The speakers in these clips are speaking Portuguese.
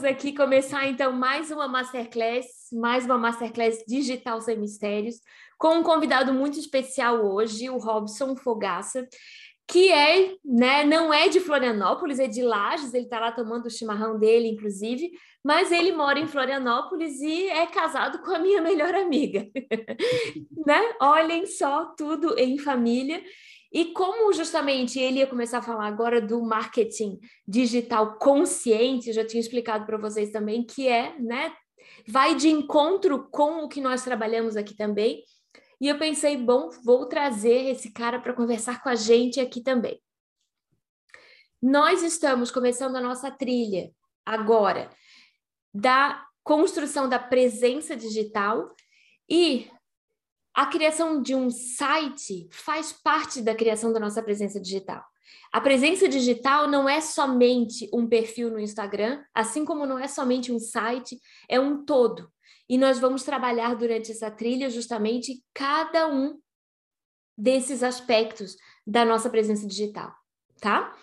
Vamos aqui começar então mais uma masterclass, mais uma masterclass digital sem mistérios, com um convidado muito especial hoje, o Robson Fogaça, que é, né, não é de Florianópolis, é de Lages, ele está lá tomando o chimarrão dele, inclusive, mas ele mora em Florianópolis e é casado com a minha melhor amiga, né? Olhem só, tudo em família. E como justamente ele ia começar a falar agora do marketing digital consciente, já tinha explicado para vocês também que é, né, vai de encontro com o que nós trabalhamos aqui também. E eu pensei, bom, vou trazer esse cara para conversar com a gente aqui também. Nós estamos começando a nossa trilha agora da construção da presença digital e a criação de um site faz parte da criação da nossa presença digital. A presença digital não é somente um perfil no Instagram, assim como não é somente um site, é um todo. E nós vamos trabalhar durante essa trilha justamente cada um desses aspectos da nossa presença digital, tá?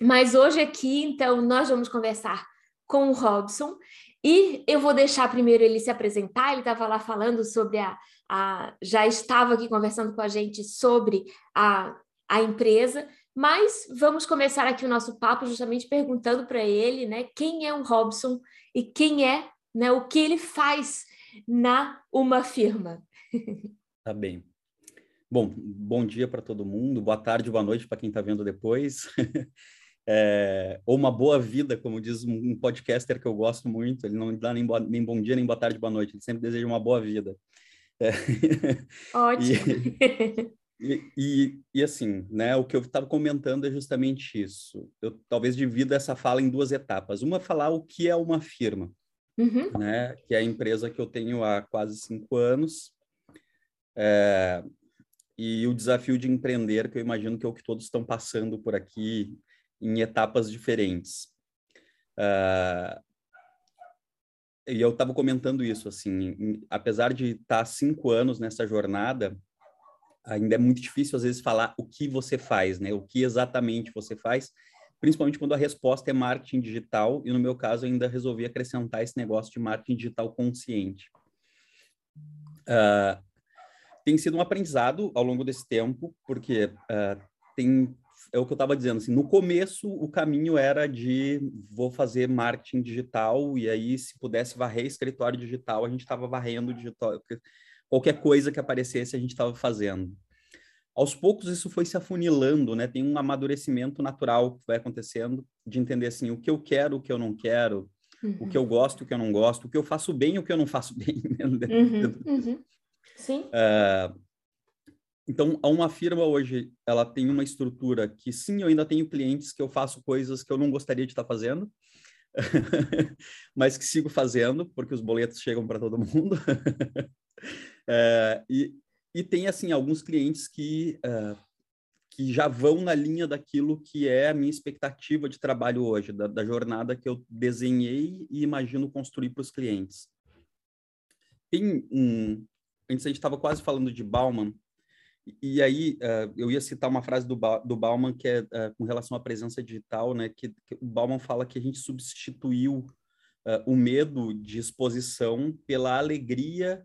Mas hoje aqui, então, nós vamos conversar com o Robson e eu vou deixar primeiro ele se apresentar. Ele estava lá falando sobre a, a. Já estava aqui conversando com a gente sobre a, a empresa, mas vamos começar aqui o nosso papo justamente perguntando para ele, né, quem é o Robson e quem é, né, o que ele faz na uma firma. Tá bem. Bom, bom dia para todo mundo, boa tarde, boa noite para quem está vendo depois. é, ou uma boa vida, como diz um podcaster que eu gosto muito, ele não dá nem, boa, nem bom dia, nem boa tarde, boa noite, ele sempre deseja uma boa vida. É. Ótimo. E, e, e, assim, né, o que eu estava comentando é justamente isso. Eu talvez divida essa fala em duas etapas. Uma, falar o que é uma firma, uhum. né, que é a empresa que eu tenho há quase cinco anos, é, e o desafio de empreender, que eu imagino que é o que todos estão passando por aqui, em etapas diferentes. Uh, e eu estava comentando isso, assim, em, apesar de estar tá cinco anos nessa jornada, ainda é muito difícil, às vezes, falar o que você faz, né? O que exatamente você faz, principalmente quando a resposta é marketing digital, e no meu caso, ainda resolvi acrescentar esse negócio de marketing digital consciente. Uh, tem sido um aprendizado ao longo desse tempo, porque uh, tem é o que eu estava dizendo, assim, no começo o caminho era de vou fazer marketing digital e aí se pudesse varrer escritório digital, a gente estava varrendo digital, qualquer coisa que aparecesse a gente estava fazendo. Aos poucos isso foi se afunilando, né? Tem um amadurecimento natural que vai acontecendo de entender assim, o que eu quero, o que eu não quero, uhum. o que eu gosto, o que eu não gosto, o que eu faço bem, o que eu não faço bem. Né? Uhum, uhum. Sim. Uh, então, uma firma hoje, ela tem uma estrutura que, sim, eu ainda tenho clientes que eu faço coisas que eu não gostaria de estar fazendo, mas que sigo fazendo, porque os boletos chegam para todo mundo. é, e, e tem, assim, alguns clientes que, uh, que já vão na linha daquilo que é a minha expectativa de trabalho hoje, da, da jornada que eu desenhei e imagino construir para os clientes. Tem um... Antes a gente estava quase falando de Bauman, e aí, uh, eu ia citar uma frase do, ba do Bauman que é uh, com relação à presença digital, né? Que, que, o Bauman fala que a gente substituiu uh, o medo de exposição pela alegria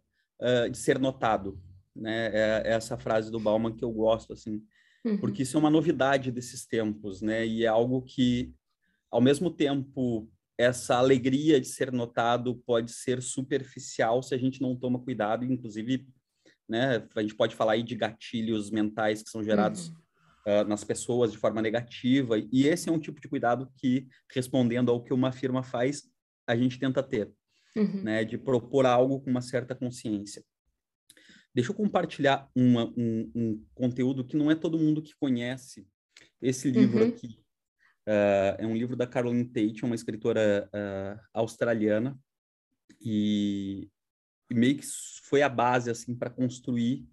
de ser notado, né? É, é, essa frase do Bauman que eu gosto, assim, uhum. porque isso é uma novidade desses tempos, né? E é algo que, ao mesmo tempo, essa alegria de ser notado pode ser superficial se a gente não toma cuidado, inclusive né? A gente pode falar aí de gatilhos mentais que são gerados uhum. uh, nas pessoas de forma negativa, e esse é um tipo de cuidado que, respondendo ao que uma firma faz, a gente tenta ter, uhum. né? De propor algo com uma certa consciência. Deixa eu compartilhar uma, um, um, conteúdo que não é todo mundo que conhece. Esse livro uhum. aqui uh, é um livro da Caroline Tate, uma escritora uh, australiana, e meio que foi a base assim para construir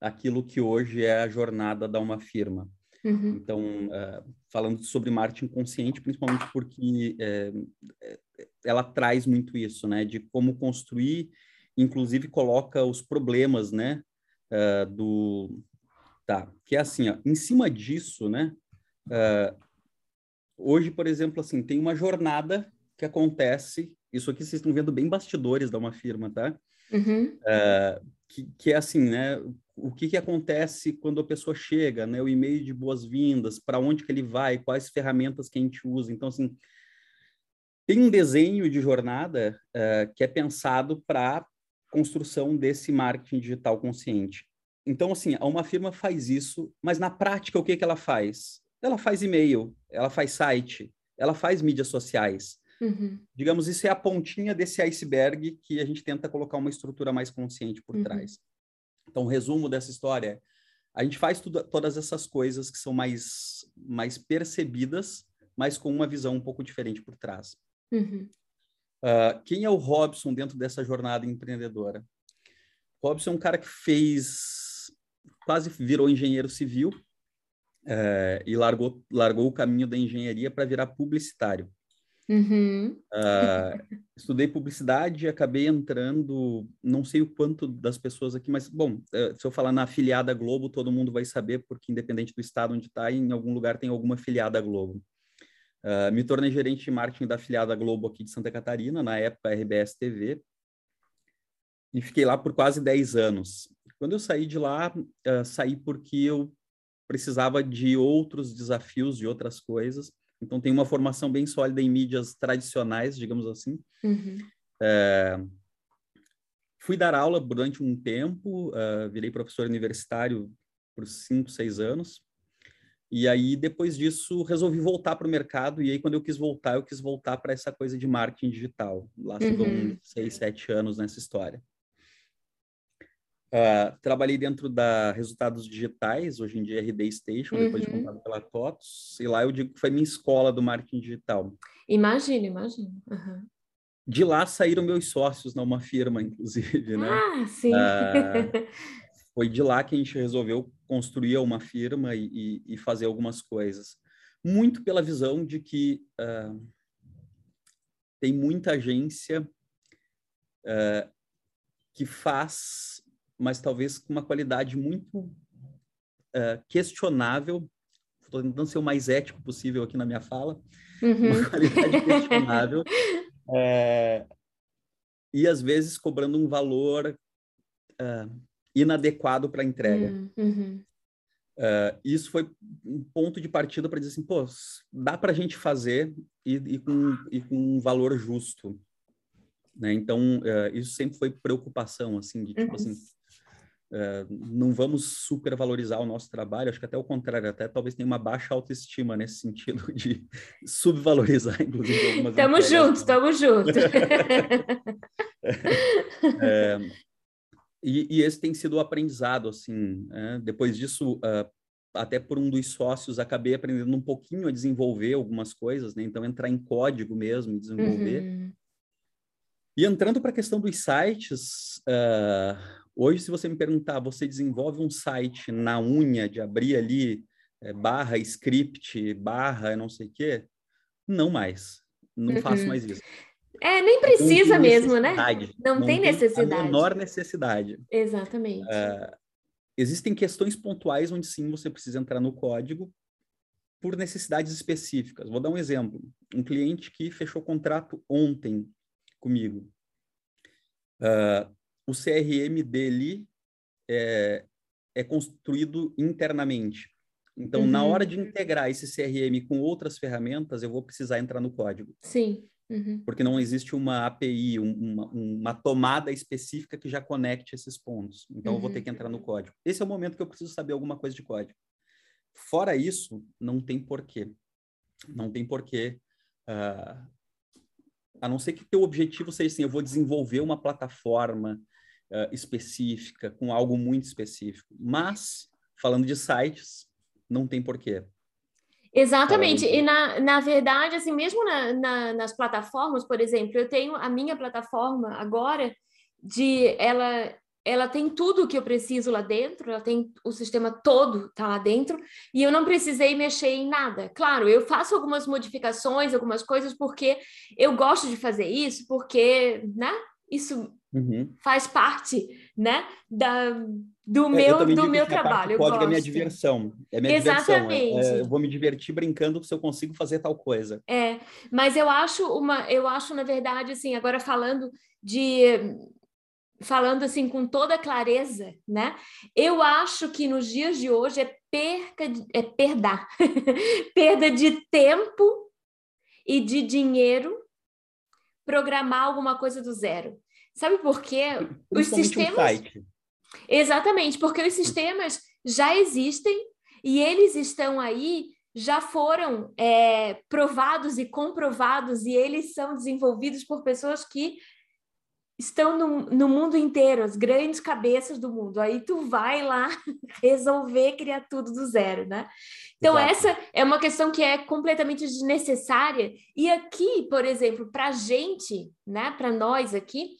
aquilo que hoje é a jornada da uma firma. Uhum. Então, uh, falando sobre marketing consciente, principalmente porque é, ela traz muito isso, né, de como construir, inclusive coloca os problemas, né, uh, do, tá, que é assim, ó, em cima disso, né, hoje, por exemplo, assim, tem uma jornada que acontece, isso aqui vocês estão vendo bem bastidores da uma firma, tá? Uhum. Uh, que, que, é assim, né? O que, que acontece quando a pessoa chega, né? O e-mail de boas-vindas, para onde que ele vai, quais ferramentas que a gente usa. Então, assim, tem um desenho de jornada uh, que é pensado para construção desse marketing digital consciente. Então, assim, uma firma faz isso, mas na prática, o que, que ela faz? Ela faz e-mail, ela faz site, ela faz mídias sociais. Uhum. Digamos, isso é a pontinha desse iceberg que a gente tenta colocar uma estrutura mais consciente por uhum. trás. Então, o resumo dessa história é, a gente faz tudo, todas essas coisas que são mais, mais percebidas, mas com uma visão um pouco diferente por trás. Uhum. Uh, quem é o Robson dentro dessa jornada empreendedora? Robson é um cara que fez, quase virou engenheiro civil uh, e largou, largou o caminho da engenharia para virar publicitário. Uhum. Uh, estudei publicidade, acabei entrando, não sei o quanto das pessoas aqui, mas, bom, se eu falar na afiliada Globo, todo mundo vai saber, porque independente do estado onde está, em algum lugar tem alguma afiliada Globo. Uh, me tornei gerente de marketing da afiliada Globo aqui de Santa Catarina, na época RBS TV, e fiquei lá por quase 10 anos. Quando eu saí de lá, uh, saí porque eu precisava de outros desafios, de outras coisas. Então, tenho uma formação bem sólida em mídias tradicionais, digamos assim. Uhum. Uh, fui dar aula durante um tempo, virei professor universitário por cinco, seis anos. E aí, depois disso, resolvi voltar para o mercado. E aí, quando eu quis voltar, eu quis voltar para essa coisa de marketing digital. Lá se vão uhum. seis, sete anos nessa história. Uh, trabalhei dentro da Resultados Digitais, hoje em dia RD Station, uhum. depois de uhum. comprado pela TOTS. E lá eu digo que foi minha escola do marketing digital. Imagino, imagino. Uhum. De lá saíram meus sócios numa firma, inclusive, né? Ah, sim. Uh, foi de lá que a gente resolveu construir uma firma e, e, e fazer algumas coisas. Muito pela visão de que uh, tem muita agência uh, que faz, mas talvez com uma qualidade muito uh, questionável. Estou tentando ser o mais ético possível aqui na minha fala. Uhum. Uma qualidade questionável. É, e às vezes cobrando um valor uh, inadequado para entrega. Hum, uhum. Uh, isso foi um ponto de partida para dizer assim, pô, dá para a gente fazer e, e, com, e com um valor justo. Né? Então, uh, isso sempre foi preocupação, assim, de tipo uhum. assim, Uh, não vamos supervalorizar o nosso trabalho, acho que até o contrário, até talvez tenha uma baixa autoestima nesse sentido de subvalorizar, inclusive, algumas Tamo juntos, tamo juntos. é, e, e, esse tem sido o aprendizado, assim. Né? Depois disso, uh, até por um dos sócios, acabei aprendendo um pouquinho a desenvolver algumas coisas, né? Então, entrar em código mesmo e desenvolver. Uhum. E entrando para a questão dos sites, uh, hoje, se você me perguntar, você desenvolve um site na unha de abrir ali é, barra script, barra não sei o quê? Não mais. Não uhum. faço mais isso. É, nem precisa mesmo, né? Não, não tem, tem necessidade. A menor necessidade. Exatamente. Uh, existem questões pontuais onde sim você precisa entrar no código por necessidades específicas. Vou dar um exemplo. Um cliente que fechou contrato ontem comigo. Uh, o CRM dele é, é construído internamente. Então, uhum. na hora de integrar esse CRM com outras ferramentas, eu vou precisar entrar no código. Sim. Uhum. Porque não existe uma API, uma, uma, tomada específica que já conecte esses pontos. Então, uhum. eu vou ter que entrar no código. Esse é o momento que eu preciso saber alguma coisa de código. Fora isso, não tem porquê. Não tem porquê. Uh, a não ser que teu objetivo seja assim, eu vou desenvolver uma plataforma uh, específica, com algo muito específico. Mas, falando de sites, não tem porquê. Exatamente. E na, na verdade, assim, mesmo na, na, nas plataformas, por exemplo, eu tenho a minha plataforma agora de ela ela tem tudo o que eu preciso lá dentro, ela tem o sistema todo tá lá dentro, e eu não precisei mexer em nada. Claro, eu faço algumas modificações, algumas coisas, porque eu gosto de fazer isso, porque, né? Isso Uhum. Faz parte, né, da, do meu, do meu trabalho. O código é minha diversão. É minha Exatamente. diversão. É, é, eu vou me divertir brincando se eu consigo fazer tal coisa. É, mas eu acho uma, eu acho, na verdade, assim, agora falando de falando assim com toda clareza, né? Eu acho que nos dias de hoje é perca, de, é perda, perda de tempo e de dinheiro programar alguma coisa do zero. Sabe por quê? Os sistemas. Um Exatamente, porque os sistemas já existem e eles estão aí, já foram é, provados e comprovados, e eles são desenvolvidos por pessoas que estão no, no, mundo inteiro, as grandes cabeças do mundo. Aí tu vai lá resolver criar tudo do zero, né? Então Exato. essa é uma questão que é completamente desnecessária. E aqui, por exemplo, para a gente, né, para nós aqui,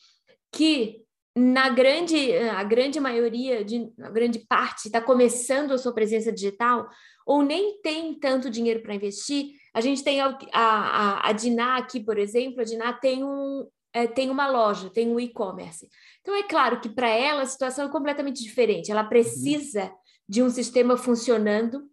que na grande a grande maioria de a grande parte está começando a sua presença digital ou nem tem tanto dinheiro para investir a gente tem a, a, a Diná aqui por exemplo a Diná tem um, é, tem uma loja, tem um e-commerce. Então, é claro que para ela a situação é completamente diferente. Ela precisa de um sistema funcionando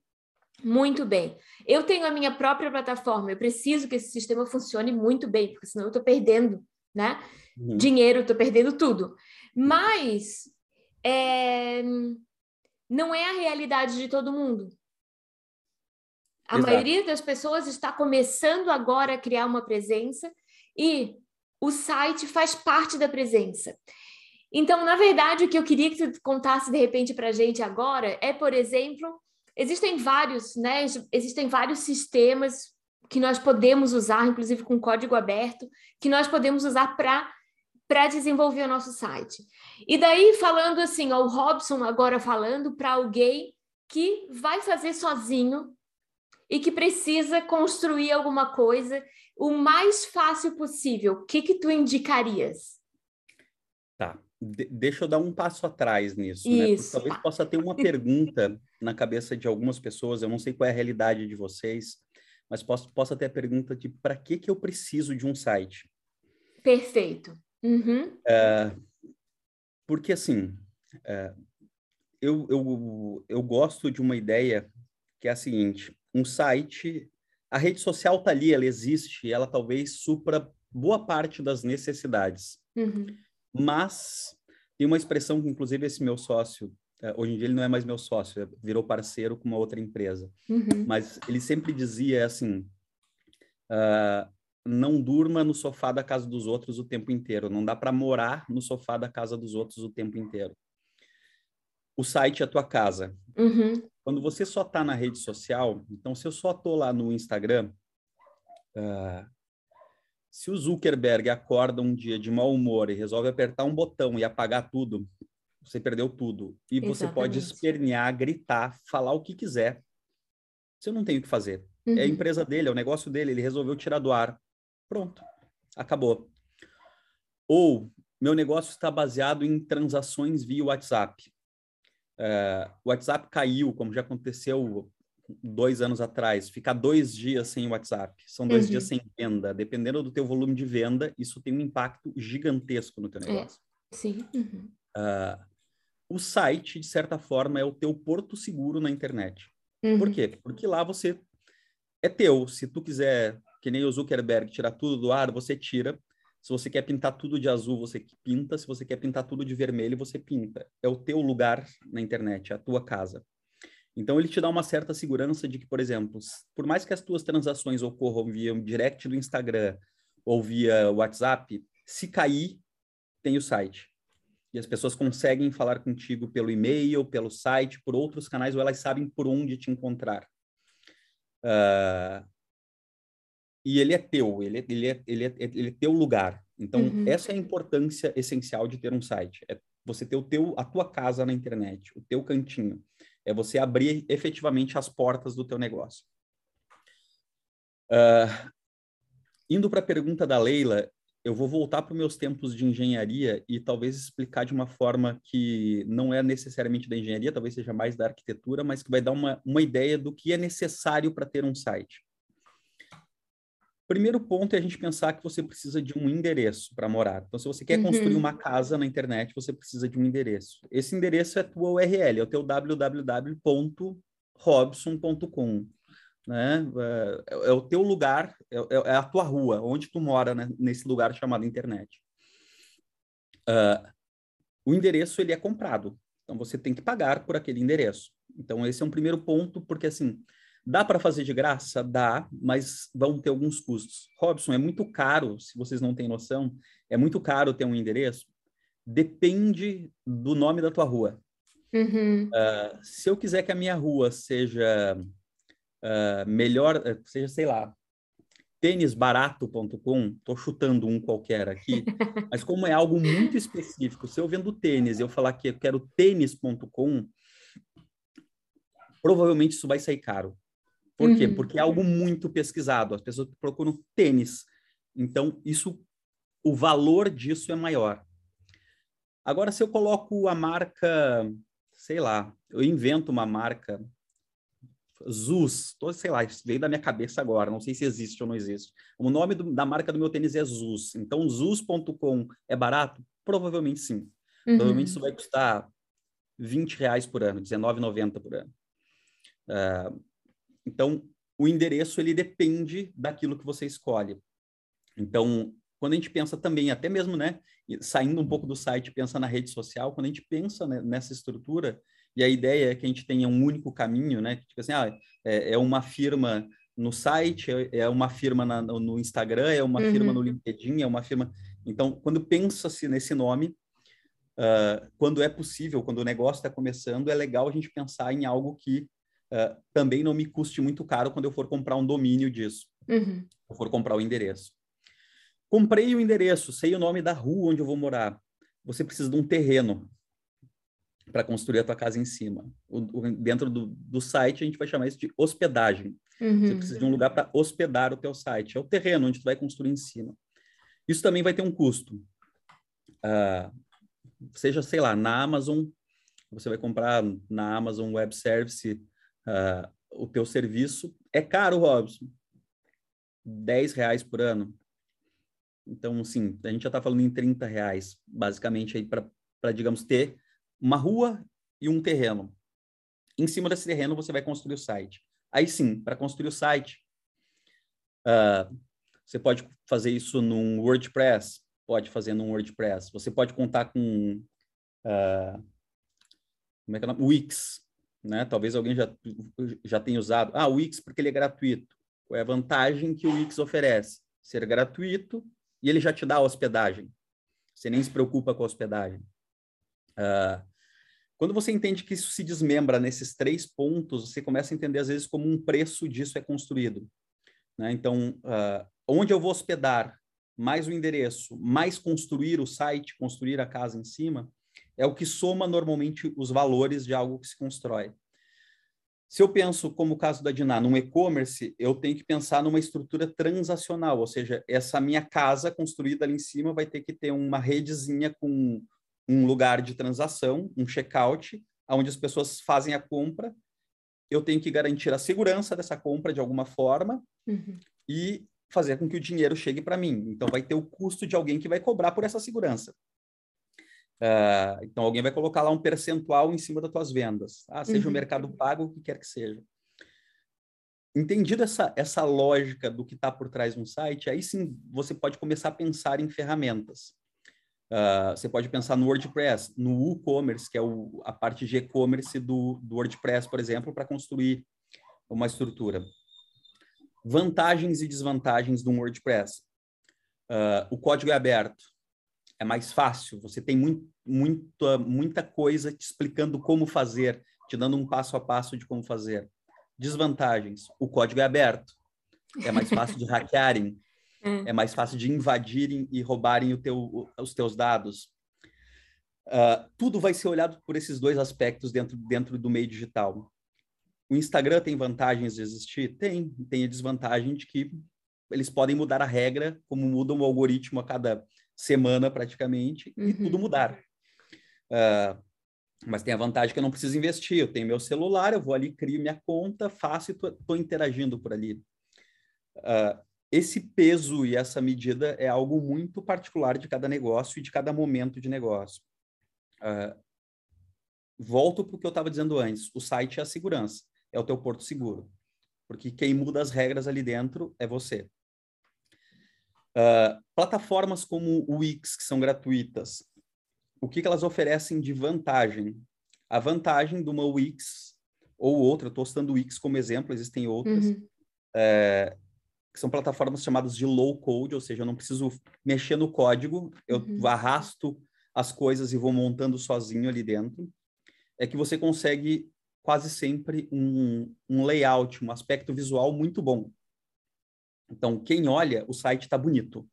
muito bem. Eu tenho a minha própria plataforma, eu preciso que esse sistema funcione muito bem, porque senão eu estou perdendo né? Uhum. dinheiro, estou perdendo tudo. Mas é, não é a realidade de todo mundo. A Exato. maioria das pessoas está começando agora a criar uma presença e o site faz parte da presença. Então, na verdade, o que eu queria que você contasse de repente para a gente agora é, por exemplo, existem vários, né? Existem vários sistemas que nós podemos usar, inclusive com código aberto, que nós podemos usar para para desenvolver o nosso site. E daí falando assim, o Robson agora falando para alguém que vai fazer sozinho e que precisa construir alguma coisa o mais fácil possível, o que que tu indicarias? Tá, de deixa eu dar um passo atrás nisso, né? Isso, né? talvez tá. possa ter uma pergunta na cabeça de algumas pessoas, eu não sei qual é a realidade de vocês, mas posso, possa ter a pergunta de para que que eu preciso de um site? Perfeito. Uhum. É, porque assim, é, eu, eu, eu gosto de uma ideia que é a seguinte, um site a rede social está ali, ela existe, ela talvez supra boa parte das necessidades. Uhum. Mas tem uma expressão que, inclusive, esse meu sócio, hoje em dia ele não é mais meu sócio, é, virou parceiro com uma outra empresa. Uhum. Mas ele sempre dizia assim: uh, não durma no sofá da casa dos outros o tempo inteiro, não dá para morar no sofá da casa dos outros o tempo inteiro. O site é a tua casa. Uhum. Quando você só está na rede social, então se eu só estou lá no Instagram, uh, se o Zuckerberg acorda um dia de mau humor e resolve apertar um botão e apagar tudo, você perdeu tudo. E Exatamente. você pode espernear, gritar, falar o que quiser. Você não tem o que fazer. Uhum. É a uhum. empresa dele, é o negócio dele, ele resolveu tirar do ar. Pronto, acabou. Ou meu negócio está baseado em transações via WhatsApp. O WhatsApp caiu, como já aconteceu dois anos atrás, ficar dois dias sem WhatsApp, são dois uhum. dias sem venda. Dependendo do teu volume de venda, isso tem um impacto gigantesco no teu é, negócio. É. Sim. Uhum. Uh, o site, de certa forma, é o teu porto seguro na internet. Uhum. Por quê? Porque lá você é teu. Se tu quiser, que nem o Zuckerberg, tirar tudo do ar, você tira. Se você quer pintar tudo de azul, você pinta. Se você quer pintar tudo de vermelho, você pinta. É o teu lugar na internet, é a tua casa. Então ele te dá uma certa segurança de que, por exemplo, por mais que as tuas transações ocorram via direct do Instagram ou via WhatsApp, se cair, tem o site. E as pessoas conseguem falar contigo pelo e-mail, pelo site, por outros canais, ou elas sabem por onde te encontrar. Uh, e ele é teu, ele é, ele é, ele é, ele é teu lugar. Então, uhum. essa é a importância essencial de ter um site. É você ter o teu, a tua casa na internet, o teu cantinho. É você abrir efetivamente as portas do teu negócio. Uh, indo para a pergunta da Leila, eu vou voltar para os meus tempos de engenharia e talvez explicar de uma forma que não é necessariamente da engenharia, talvez seja mais da arquitetura, mas que vai dar uma, uma ideia do que é necessário para ter um site. Primeiro ponto é a gente pensar que você precisa de um endereço para morar. Então, se você quer uhum. construir uma casa na internet, você precisa de um endereço. Esse endereço é a tua URL, é o teu www.robson.com. Né? É, é, o teu lugar, é, é, é, a tua rua, onde tu mora né? nesse lugar chamado internet. Uh, o endereço ele é comprado, então você tem que pagar por aquele endereço. Então esse é um primeiro ponto, porque assim dá para fazer de graça, dá, mas vão ter alguns custos. Robson, é muito caro, se vocês não têm noção, é muito caro ter um endereço. Depende do nome da tua rua. Uhum. Uh, se eu quiser que a minha rua seja uh, melhor, eh, seja, sei lá, tênisbarato.com, estou chutando um qualquer aqui, mas como é algo muito específico, se eu vendo tênis e eu falar que eu quero tênis.com, provavelmente isso vai sair caro. Por uhum. quê? Porque é algo muito pesquisado, as pessoas procuram tênis. Então, isso, o valor disso é maior. Agora, se eu coloco a marca, sei lá, eu invento uma marca Zuz, tô, sei lá, veio da minha cabeça agora, não sei se existe ou não existe. O nome do, da marca do meu tênis é Zuz. Então, Zuz.com é barato? Provavelmente sim. Uhum. Provavelmente isso vai custar 20 reais por ano, R$19,90 por ano. Uh, então, o endereço, ele depende daquilo que você escolhe. Então, quando a gente pensa também, até mesmo, né, saindo um pouco do site, pensa na rede social, quando a gente pensa né, nessa estrutura, e a ideia é que a gente tenha um único caminho, né? Tipo assim, ah, é, é uma firma no site, é, é uma firma na, no Instagram, é uma uhum. firma no LinkedIn, é uma firma. Então, quando pensa-se nesse nome, uh, quando é possível, quando o negócio está começando, é legal a gente pensar em algo que uh, também não me custe muito caro quando eu for comprar um domínio disso, uhum. eu for comprar o endereço. Comprei o endereço, sei o nome da rua onde eu vou morar. Você precisa de um terreno para construir a tua casa em cima. O, o, dentro do, do, site, a gente vai chamar isso de hospedagem. Uhum. Você precisa de um lugar para hospedar o teu site. É o terreno onde tu vai construir em cima. Isso também vai ter um custo. Uh, seja, sei lá, na Amazon, você vai comprar na Amazon Web Service uh, o teu serviço. É caro, Robson. 10 reais por ano. Então, sim, a gente já está falando em 30 reais, basicamente, aí para, digamos, ter uma rua e um terreno. Em cima desse terreno, você vai construir o site. Aí sim, para construir o site, uh, você pode fazer isso num WordPress, pode fazer num WordPress. Você pode contar com uh, como é que é o nome? Wix, né? Talvez alguém já, já tenha usado. Ah, o Wix porque ele é gratuito. Qual é a vantagem que o Wix oferece? Ser gratuito e ele já te dá a hospedagem. Você nem se preocupa com a hospedagem. Uh, quando você entende que isso se desmembra nesses três pontos, você começa a entender, às vezes, como um preço disso é construído. Né? Então, uh, onde eu vou hospedar, mais o endereço, mais construir o site, construir a casa em cima, é o que soma normalmente os valores de algo que se constrói. Se eu penso, como o caso da Diná, num e-commerce, eu tenho que pensar numa estrutura transacional, ou seja, essa minha casa construída ali em cima vai ter que ter uma redezinha com um lugar de transação, um checkout, onde as pessoas fazem a compra. Eu tenho que garantir a segurança dessa compra de alguma forma uhum. e fazer com que o dinheiro chegue para mim. Então, vai ter o custo de alguém que vai cobrar por essa segurança. Uh, então, alguém vai colocar lá um percentual em cima das tuas vendas. Ah, seja uhum. o mercado pago, o que quer que seja. Entendido essa, essa lógica do que está por trás de um site, aí sim você pode começar a pensar em ferramentas. Uh, você pode pensar no WordPress, no WooCommerce, que é o, a parte de e-commerce do, do WordPress, por exemplo, para construir uma estrutura. Vantagens e desvantagens do WordPress. Uh, o código é aberto, é mais fácil, você tem muito, muita, muita coisa te explicando como fazer, te dando um passo a passo de como fazer. Desvantagens, o código é aberto, é mais fácil de hackearem, é. é mais fácil de invadirem e roubarem teu, os teus dados. Uh, tudo vai ser olhado por esses dois aspectos dentro, dentro do meio digital. O Instagram tem vantagens de existir? Tem. Tem a desvantagem de que eles podem mudar a regra, como mudam o algoritmo a cada semana, praticamente, uhum. e tudo mudar. Uh, mas tem a vantagem que eu não preciso investir. Eu tenho meu celular, eu vou ali, crio minha conta, faço e estou interagindo por ali. Uh, esse peso e essa medida é algo muito particular de cada negócio e de cada momento de negócio. Uh, volto para o que eu estava dizendo antes: o site é a segurança, é o teu porto seguro, porque quem muda as regras ali dentro é você. Uh, plataformas como o Wix, que são gratuitas, o que, que elas oferecem de vantagem? A vantagem de uma Wix ou outra, estou citando o Wix como exemplo, existem outras, uhum. é, que são plataformas chamadas de low code, ou seja, eu não preciso mexer no código, eu uhum. arrasto as coisas e vou montando sozinho ali dentro, é que você consegue quase sempre um, um layout, um aspecto visual muito bom. Então, quem olha, o site está bonito.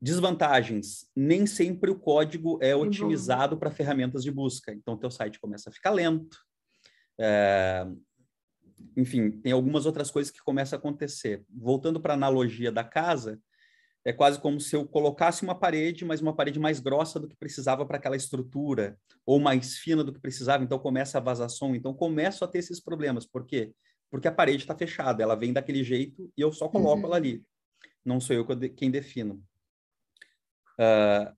Desvantagens: nem sempre o código é otimizado para ferramentas de busca. Então, teu site começa a ficar lento. É... Enfim, tem algumas outras coisas que começam a acontecer. Voltando para a analogia da casa, é quase como se eu colocasse uma parede, mas uma parede mais grossa do que precisava para aquela estrutura, ou mais fina do que precisava, então começa a vazar som. Então começo a ter esses problemas. Por quê? Porque a parede está fechada, ela vem daquele jeito e eu só coloco uhum. ela ali. Não sou eu quem defino. Uh,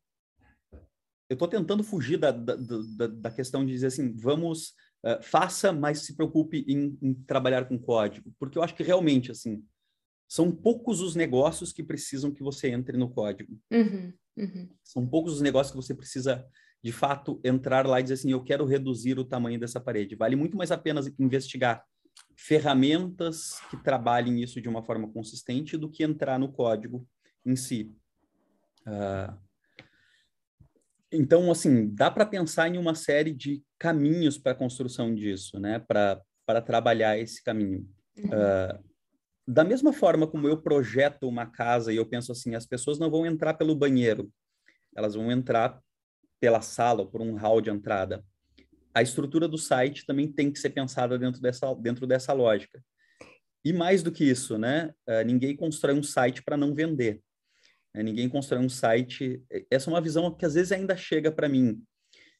eu estou tentando fugir da, da, da, da, questão de dizer assim, vamos, uh, faça, mas se preocupe em, em trabalhar com código. Porque eu acho que realmente, assim, são poucos os negócios que precisam que você entre no código. Uhum, uhum. São poucos os negócios que você precisa, de fato, entrar lá e dizer assim: eu quero reduzir o tamanho dessa parede. Vale muito mais a pena investigar ferramentas que trabalhem isso de uma forma consistente do que entrar no código em si. Uh, então, assim, dá para pensar em uma série de caminhos para a construção disso, né? Para trabalhar esse caminho. Uhum. Uh, da mesma forma como eu projeto uma casa e eu penso assim, as pessoas não vão entrar pelo banheiro, elas vão entrar pela sala ou por um hall de entrada. A estrutura do site também tem que ser pensada dentro dessa, dentro dessa lógica. E mais do que isso, né? Uh, ninguém constrói um site para não vender. Né? Ninguém constrói um site. Essa é uma visão que às vezes ainda chega para mim,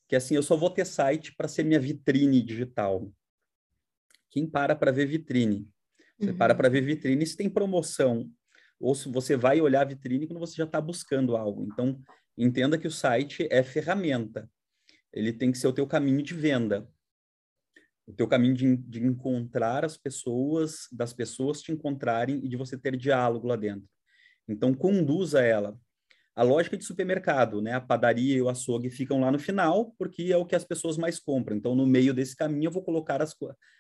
que é assim, eu só vou ter site para ser minha vitrine digital. Quem para para ver vitrine? Você uhum. para para ver vitrine se tem promoção. Ou se você vai olhar a vitrine quando você já está buscando algo. Então, entenda que o site é ferramenta. Ele tem que ser o teu caminho de venda. O teu caminho de, de encontrar as pessoas, das pessoas te encontrarem e de você ter diálogo lá dentro. Então, conduza ela a lógica de supermercado, né? A padaria e o açougue ficam lá no final, porque é o que as pessoas mais compram. Então, no meio desse caminho, eu vou colocar as,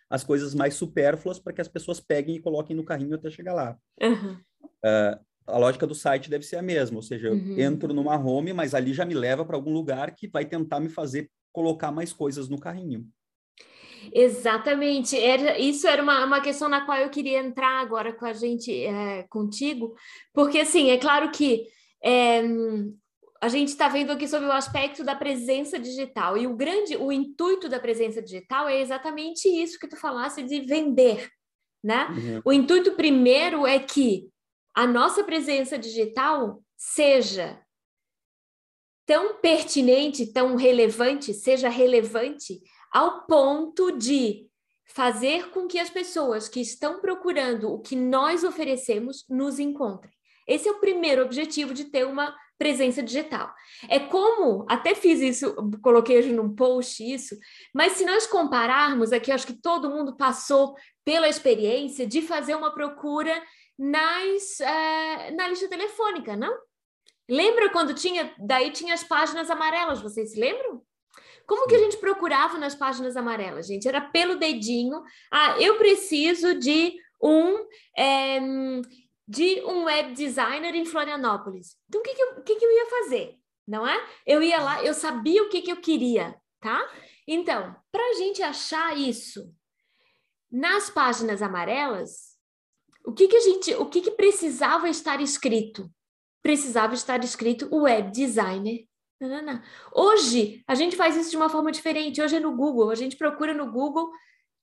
as coisas mais supérfluas para que as pessoas peguem e coloquem no carrinho até chegar lá. Uhum. Uh, a lógica do site deve ser a mesma, ou seja, eu uhum. entro numa home, mas ali já me leva para algum lugar que vai tentar me fazer colocar mais coisas no carrinho. Exatamente, era, isso era uma, uma questão na qual eu queria entrar agora com a gente, é, contigo, porque assim, é claro que é, a gente está vendo aqui sobre o aspecto da presença digital e o grande, o intuito da presença digital é exatamente isso que tu falaste de vender, né? Uhum. O intuito primeiro é que a nossa presença digital seja tão pertinente, tão relevante, seja relevante ao ponto de fazer com que as pessoas que estão procurando o que nós oferecemos nos encontrem. Esse é o primeiro objetivo de ter uma presença digital. É como, até fiz isso, coloquei hoje num post isso, mas se nós compararmos aqui, acho que todo mundo passou pela experiência de fazer uma procura nas, uh, na lista telefônica, não? Lembra quando tinha, daí tinha as páginas amarelas, vocês se lembram? Como que a gente procurava nas páginas amarelas, gente? Era pelo dedinho. Ah, eu preciso de um é, de um web designer em Florianópolis. Então, o que, que, eu, o que, que eu ia fazer? Não é? Eu ia lá, eu sabia o que, que eu queria, tá? Então, para a gente achar isso nas páginas amarelas, o que, que a gente, o que, que precisava estar escrito? Precisava estar escrito web designer. Não, não, não. Hoje a gente faz isso de uma forma diferente. Hoje é no Google. A gente procura no Google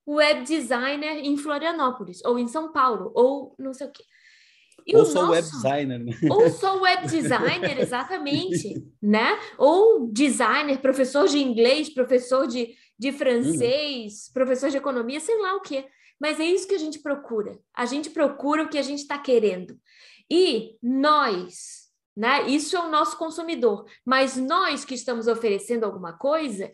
web designer em Florianópolis, ou em São Paulo, ou não sei o quê. E ou sou nosso... web designer. Né? Ou sou web designer, exatamente, né? Ou designer, professor de inglês, professor de, de francês, uhum. professor de economia, sei lá o quê. Mas é isso que a gente procura. A gente procura o que a gente está querendo. E nós, né? Isso é o nosso consumidor. Mas nós que estamos oferecendo alguma coisa,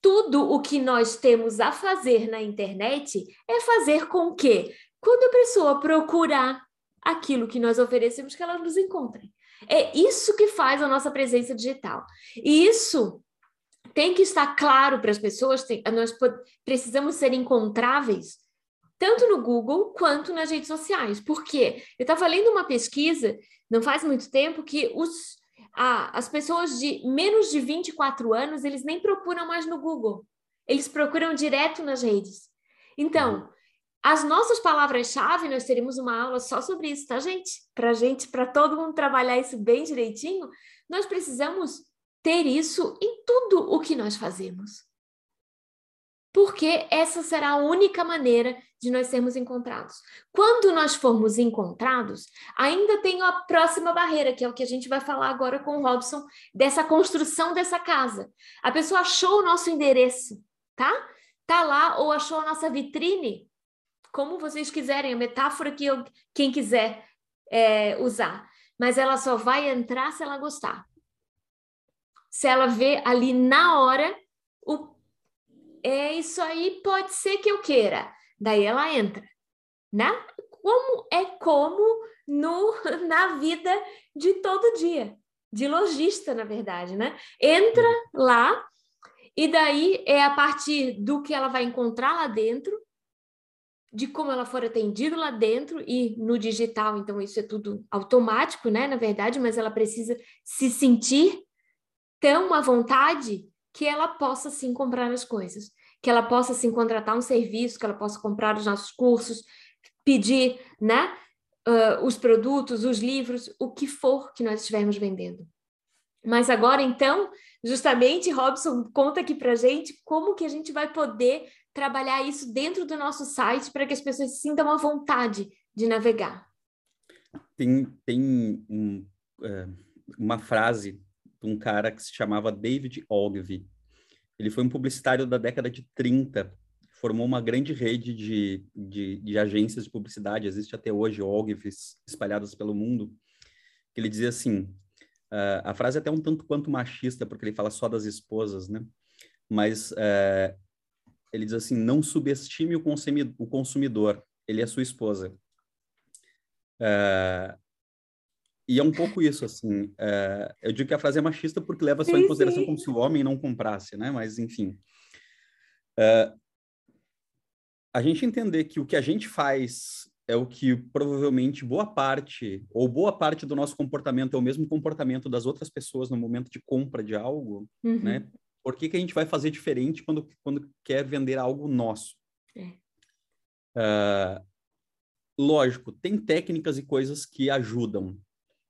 tudo o que nós temos a fazer na internet é fazer com que, quando a pessoa procurar aquilo que nós oferecemos, que ela nos encontre. É isso que faz a nossa presença digital. E isso tem que estar claro para as pessoas, tem, nós precisamos ser encontráveis tanto no Google quanto nas redes sociais. Por quê? Eu estava lendo uma pesquisa, não faz muito tempo, que os, a, as pessoas de menos de 24 anos, eles nem procuram mais no Google. Eles procuram direto nas redes. Então, as nossas palavras-chave, nós teremos uma aula só sobre isso, tá, gente? Para gente, para todo mundo trabalhar isso bem direitinho, nós precisamos ter isso em tudo o que nós fazemos. Porque essa será a única maneira de nós sermos encontrados. Quando nós formos encontrados, ainda tem a próxima barreira, que é o que a gente vai falar agora com o Robson, dessa construção dessa casa. A pessoa achou o nosso endereço, tá? Tá lá, ou achou a nossa vitrine, como vocês quiserem, a metáfora que eu, quem quiser é, usar. Mas ela só vai entrar se ela gostar se ela vê ali na hora o é isso aí pode ser que eu queira. Daí ela entra, né? Como é como no na vida de todo dia, de lojista, na verdade, né? Entra lá e daí é a partir do que ela vai encontrar lá dentro, de como ela for atendida lá dentro e no digital, então isso é tudo automático, né? Na verdade, mas ela precisa se sentir tão à vontade que ela possa sim comprar as coisas, que ela possa sim contratar um serviço, que ela possa comprar os nossos cursos, pedir, né, uh, os produtos, os livros, o que for que nós estivermos vendendo. Mas agora, então, justamente, Robson, conta aqui para gente como que a gente vai poder trabalhar isso dentro do nosso site para que as pessoas se sintam à vontade de navegar. Tem, tem um, uma frase um cara que se chamava David Ogilvy. Ele foi um publicitário da década de 30, formou uma grande rede de, de, de agências de publicidade, existe até hoje Ogilvys espalhadas pelo mundo, que ele dizia assim, uh, a frase é até um tanto quanto machista, porque ele fala só das esposas, né? Mas uh, ele diz assim, não subestime o, o consumidor, ele é sua esposa. Uh, e é um pouco isso, assim. É, eu digo que a frase é machista porque leva só em consideração como se o homem não comprasse, né? Mas, enfim. É, a gente entender que o que a gente faz é o que provavelmente boa parte, ou boa parte do nosso comportamento é o mesmo comportamento das outras pessoas no momento de compra de algo, uhum. né? Por que, que a gente vai fazer diferente quando, quando quer vender algo nosso? É. Uh, lógico, tem técnicas e coisas que ajudam,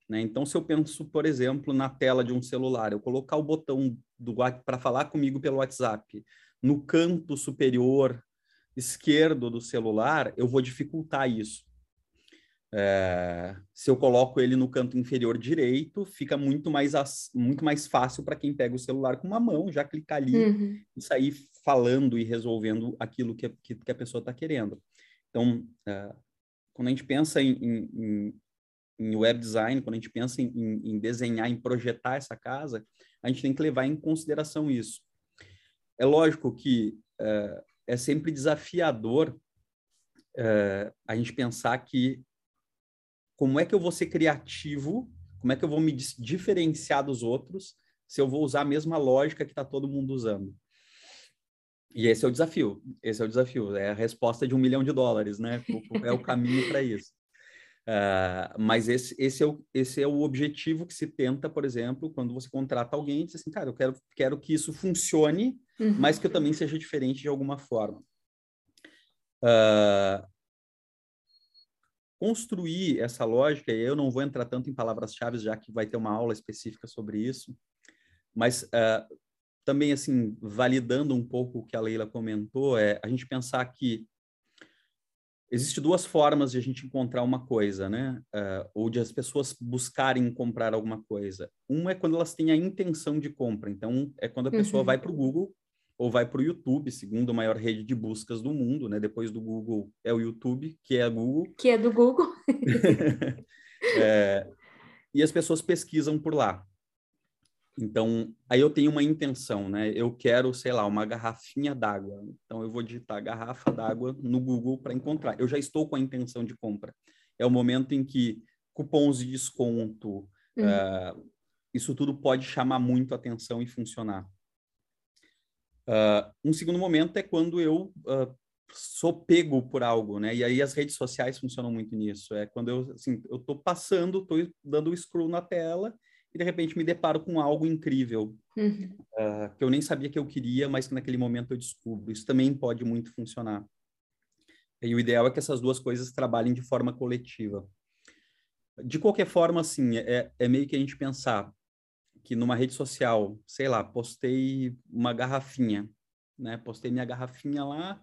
né? Então, se eu penso, por exemplo, na tela de um celular, eu colocar o botão para falar comigo pelo WhatsApp no canto superior esquerdo do celular, eu vou dificultar isso. É, se eu coloco ele no canto inferior direito, fica muito mais, muito mais fácil para quem pega o celular com uma mão, já clicar ali uhum. e sair falando e resolvendo aquilo que, que, que a pessoa está querendo. Então, é, quando a gente pensa em, em, em web design, quando a gente pensa em, em, desenhar, em projetar essa casa, a gente tem que levar em consideração isso. É lógico que é, é sempre desafiador é, a gente pensar que como é que eu vou ser criativo, como é que eu vou me diferenciar dos outros se eu vou usar a mesma lógica que está todo mundo usando. E esse é o desafio, esse é o desafio, é a resposta de um milhão de dólares, né? É o caminho para isso. Uh, mas esse, esse, é o, esse é o objetivo que se tenta, por exemplo, quando você contrata alguém, diz assim, cara, eu quero, quero que isso funcione, uhum. mas que eu também seja diferente de alguma forma. Uh, construir essa lógica, e eu não vou entrar tanto em palavras-chave, já que vai ter uma aula específica sobre isso, mas uh, também, assim, validando um pouco o que a Leila comentou, é a gente pensar que Existem duas formas de a gente encontrar uma coisa, né? Uh, ou de as pessoas buscarem comprar alguma coisa. Uma é quando elas têm a intenção de compra. Então, é quando a pessoa uhum. vai para o Google ou vai para o YouTube, segundo a maior rede de buscas do mundo, né? Depois do Google é o YouTube, que é a Google. Que é do Google. é, e as pessoas pesquisam por lá. Então, aí eu tenho uma intenção, né? Eu quero, sei lá, uma garrafinha d'água. Então, eu vou digitar garrafa d'água no Google para encontrar. Eu já estou com a intenção de compra. É o momento em que cupons de desconto, uhum. uh, isso tudo pode chamar muito atenção e funcionar. Uh, um segundo momento é quando eu uh, sou pego por algo, né? E aí as redes sociais funcionam muito nisso. É quando eu, assim, eu tô passando, tô dando o scroll na tela e de repente me deparo com algo incrível uhum. uh, que eu nem sabia que eu queria, mas que naquele momento eu descubro. Isso também pode muito funcionar. E o ideal é que essas duas coisas trabalhem de forma coletiva. De qualquer forma, assim, é, é meio que a gente pensar que numa rede social, sei lá, postei uma garrafinha, né? Postei minha garrafinha lá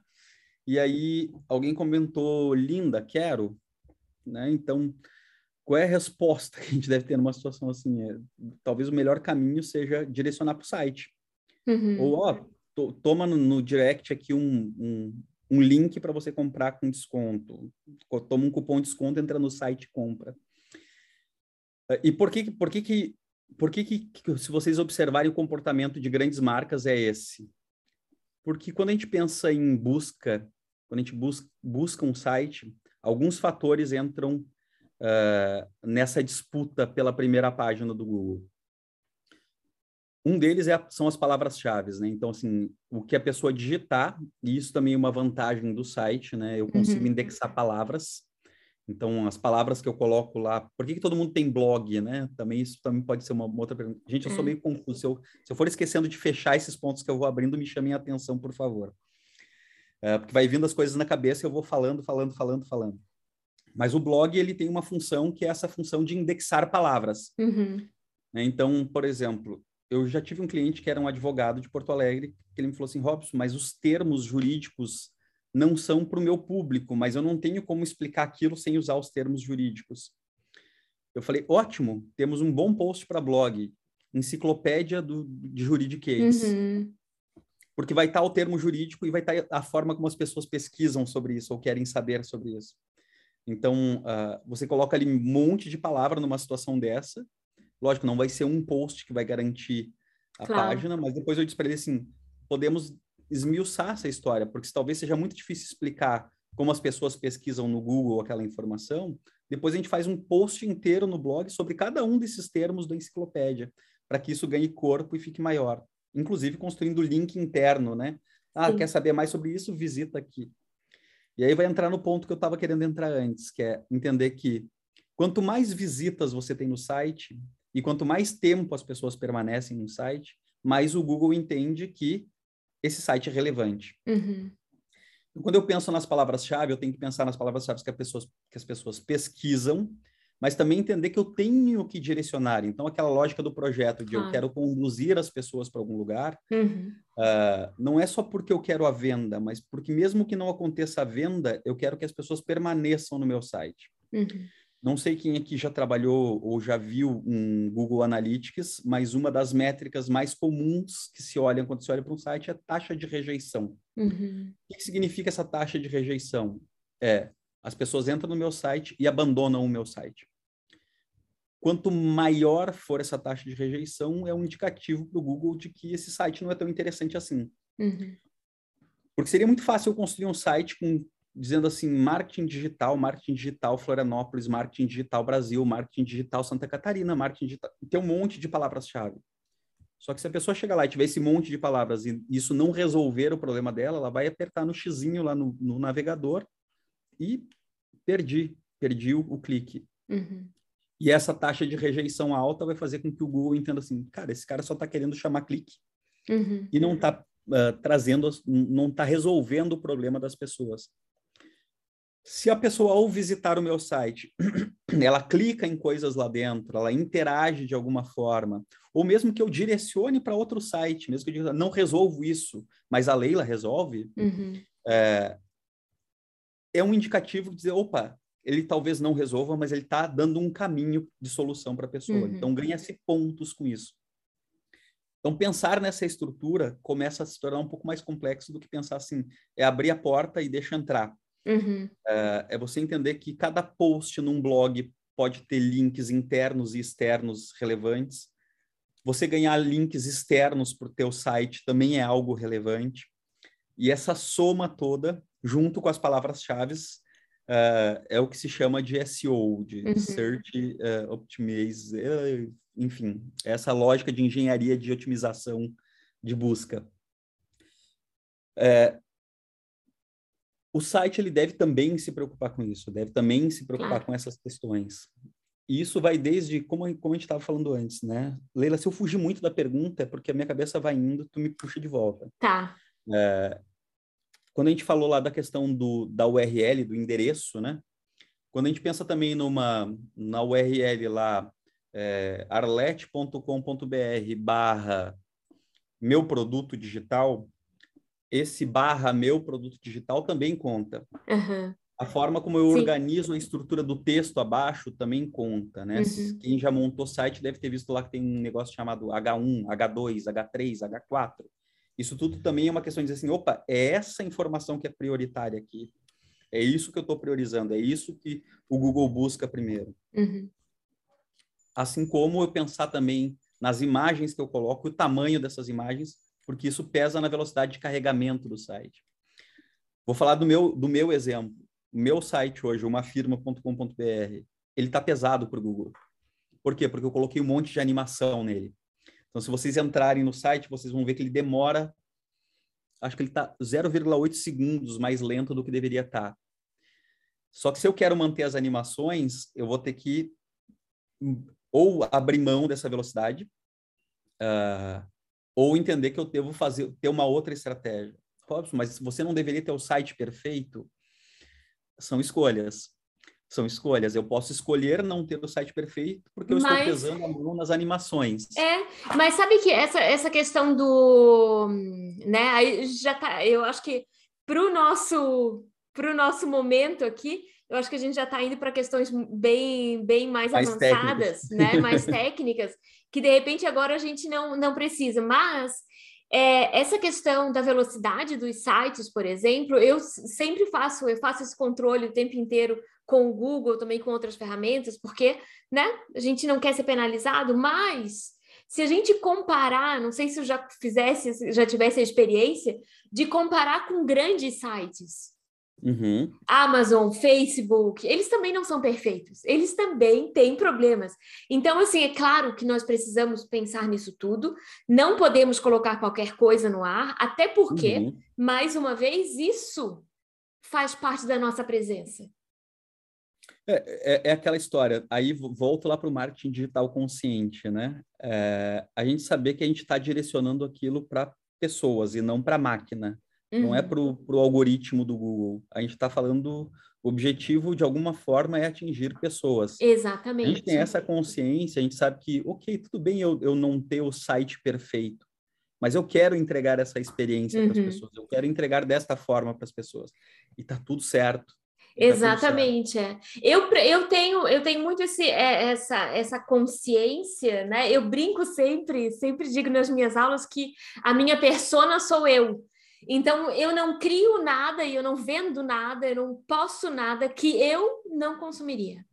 e aí alguém comentou, linda, quero, né? Então, qual é a resposta que a gente deve ter numa situação assim? É, talvez o melhor caminho seja direcionar para o site. Uhum. Ou, ó, to, toma no, no, direct aqui um, um, um link para você comprar com desconto. Toma um cupom de desconto, entra no site e compra. E por que, por que, que por que, que, se vocês observarem o comportamento de grandes marcas, é esse? Porque quando a gente pensa em busca, quando a gente busca, busca um site, alguns fatores entram uh, nessa disputa pela primeira página do Google. Um deles é, são as palavras-chave, né? Então, assim, o que a pessoa digitar, e isso também é uma vantagem do site, né? Eu consigo uhum. indexar palavras então, as palavras que eu coloco lá, por que, que todo mundo tem blog, né? Também isso também pode ser uma, uma outra pergunta. Gente, eu sou é. meio confuso. Se eu, se eu for esquecendo de fechar esses pontos que eu vou abrindo, me chamem a atenção, por favor. É, porque vai vindo as coisas na cabeça e eu vou falando, falando, falando, falando. Mas o blog, ele tem uma função que é essa função de indexar palavras. Uhum. Né? Então, por exemplo, eu já tive um cliente que era um advogado de Porto Alegre, que ele me falou assim, Robson, mas os termos jurídicos não são para o meu público, mas eu não tenho como explicar aquilo sem usar os termos jurídicos. Eu falei, ótimo, temos um bom post para blog, enciclopédia do, de juridiquês. Uhum. Porque vai estar tá o termo jurídico e vai estar tá a forma como as pessoas pesquisam sobre isso ou querem saber sobre isso. Então, uh, você coloca ali um monte de palavra numa situação dessa. Lógico, não vai ser um post que vai garantir a claro. página, mas depois eu disse para ele assim: podemos esmiuçar essa história, porque talvez seja muito difícil explicar como as pessoas pesquisam no Google aquela informação. Depois a gente faz um post inteiro no blog sobre cada um desses termos da enciclopédia, para que isso ganhe corpo e fique maior. Inclusive construindo link interno, né? Ah, Sim. quer saber mais sobre isso? Visita aqui. E aí vai entrar no ponto que eu estava querendo entrar antes, que é entender que quanto mais visitas você tem no site e quanto mais tempo as pessoas permanecem no site, mais o Google entende que esse site é relevante. Uhum. Quando eu penso nas palavras-chave, eu tenho que pensar nas palavras-chave que, que as pessoas pesquisam, mas também entender que eu tenho que direcionar. Então, aquela lógica do projeto de ah. eu quero conduzir as pessoas para algum lugar, uhum. uh, não é só porque eu quero a venda, mas porque mesmo que não aconteça a venda, eu quero que as pessoas permaneçam no meu site. Uhum. Não sei quem aqui já trabalhou ou já viu um Google Analytics, mas uma das métricas mais comuns que se olham quando se olha para um site é a taxa de rejeição. Uhum. O que significa essa taxa de rejeição? É, as pessoas entram no meu site e abandonam o meu site. Quanto maior for essa taxa de rejeição, é um indicativo para o Google de que esse site não é tão interessante assim. Uhum. Porque seria muito fácil eu construir um site com dizendo assim, marketing digital, marketing digital Florianópolis, marketing digital Brasil, marketing digital Santa Catarina, marketing digital... Tem um monte de palavras-chave. Só que se a pessoa chegar lá e tiver esse monte de palavras e isso não resolver o problema dela, ela vai apertar no xizinho lá no, no navegador e perdi, perdi o, o clique. Uhum. E essa taxa de rejeição alta vai fazer com que o Google entenda assim, cara, esse cara só está querendo chamar clique uhum. e não está uh, ah, trazendo, não está resolvendo o problema das pessoas. Se a pessoa, ao visitar o meu site, ela clica em coisas lá dentro, ela interage de alguma forma, ou mesmo que eu direcione para outro site, mesmo que eu diga, não resolvo isso, mas a Leila resolve, uhum. é, é um indicativo de dizer, opa, ele talvez não resolva, mas ele está dando um caminho de solução para a pessoa. Uhum. Então, ganha-se pontos com isso. Então, pensar nessa estrutura começa a se tornar um pouco mais complexo do que pensar assim, é abrir a porta e deixa entrar. Uhum. É, é você entender que cada post num blog pode ter links internos e externos relevantes. Você ganhar links externos para o teu site também é algo relevante. E essa soma toda, junto com as palavras-chave, uh, é o que se chama de SEO, de uhum. Search uh, Optimize, uh, enfim, essa lógica de engenharia de otimização de busca. É, o site ele deve também se preocupar com isso, deve também se preocupar com essas questões. E isso vai desde, como, como a gente estava falando antes, né? Leila, se eu fugir muito da pergunta, é porque a minha cabeça vai indo, tu me puxa de volta. Tá. É, quando a gente falou lá da questão do, da URL, do endereço, né? Quando a gente pensa também numa na URL lá, é, arlet.com.br barra meu produto digital, esse barra meu produto digital também conta. Uhum. A forma como eu Sim. organizo a estrutura do texto abaixo também conta, né? Uhum. Quem já montou site deve ter visto lá que tem um negócio chamado H1, H2, H3, H4. Isso tudo também é uma questão de dizer assim, opa, é essa informação que é prioritária aqui. É isso que eu estou priorizando, é isso que o Google busca primeiro. Uhum. Assim como eu pensar também nas imagens que eu coloco, o tamanho dessas imagens, porque isso pesa na velocidade de carregamento do site. Vou falar do meu, do meu exemplo. O meu site hoje, umafirma.com.br, ele está pesado para o Google. Por quê? Porque eu coloquei um monte de animação nele. Então, se vocês entrarem no site, vocês vão ver que ele demora, acho que ele está 0,8 segundos mais lento do que deveria estar. Tá. Só que se eu quero manter as animações, eu vou ter que ou abrir mão dessa velocidade, uh, ou entender que eu devo fazer ter uma outra estratégia. Robson, mas você não deveria ter o site perfeito? São escolhas. São escolhas. Eu posso escolher não ter o site perfeito porque eu mas... estou pesando a mão nas animações. É, mas sabe que essa, essa questão do. Né, aí já tá. Eu acho que para o nosso, pro nosso momento aqui, eu acho que a gente já está indo para questões bem, bem mais, mais avançadas, técnicas. né? Mais técnicas, que de repente agora a gente não, não precisa. Mas é, essa questão da velocidade dos sites, por exemplo, eu sempre faço, eu faço esse controle o tempo inteiro com o Google, também com outras ferramentas, porque né, a gente não quer ser penalizado, mas se a gente comparar, não sei se eu já fizesse, já tivesse a experiência de comparar com grandes sites, Uhum. Amazon, Facebook, eles também não são perfeitos, eles também têm problemas. Então, assim, é claro que nós precisamos pensar nisso tudo, não podemos colocar qualquer coisa no ar, até porque, uhum. mais uma vez, isso faz parte da nossa presença. É, é, é aquela história, aí volto lá para o marketing digital consciente, né? É, a gente saber que a gente está direcionando aquilo para pessoas e não para máquina. Uhum. Não é uhum. para o algoritmo do Google. A gente está falando, o objetivo, de alguma forma, é atingir pessoas. Exatamente. A gente tem essa consciência, a gente sabe que, ok, tudo bem eu, eu não ter o site perfeito, mas eu quero entregar essa experiência uhum. para as pessoas, eu quero entregar desta forma para as pessoas. E está tudo certo. Exatamente, é. Eu, eu tenho eu tenho muito esse, é, essa, essa consciência, né? Eu brinco sempre, sempre digo nas minhas aulas que a minha persona sou eu. Então, eu não crio nada e eu não vendo nada, eu não posso nada que eu não consumiria.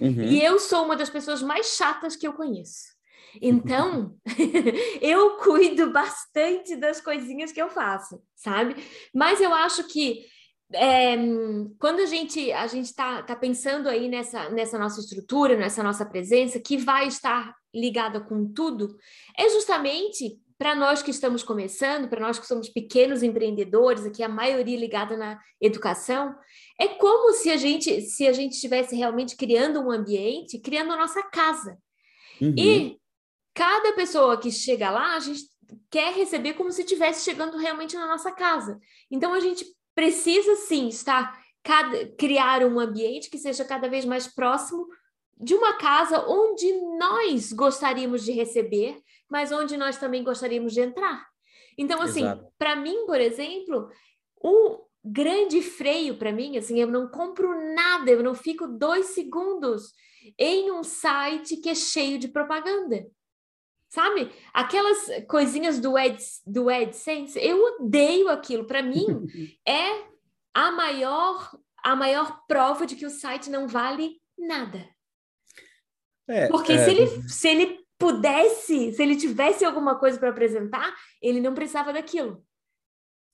Uhum. E eu sou uma das pessoas mais chatas que eu conheço. Então, eu cuido bastante das coisinhas que eu faço, sabe? Mas eu acho que é, quando a gente a gente está tá pensando aí nessa, nessa nossa estrutura, nessa nossa presença, que vai estar ligada com tudo, é justamente para nós que estamos começando, para nós que somos pequenos empreendedores, aqui a maioria ligada na educação, é como se a gente se a gente estivesse realmente criando um ambiente, criando a nossa casa. Uhum. E cada pessoa que chega lá, a gente quer receber como se estivesse chegando realmente na nossa casa. Então a gente precisa sim estar cada, criar um ambiente que seja cada vez mais próximo de uma casa onde nós gostaríamos de receber mas onde nós também gostaríamos de entrar. Então, assim, para mim, por exemplo, o grande freio para mim, assim, eu não compro nada, eu não fico dois segundos em um site que é cheio de propaganda. Sabe? Aquelas coisinhas do, Ed, do AdSense, eu odeio aquilo. Para mim, é a maior, a maior prova de que o site não vale nada. É, Porque é... se, ele, se ele pudesse, se ele tivesse alguma coisa para apresentar, ele não precisava daquilo.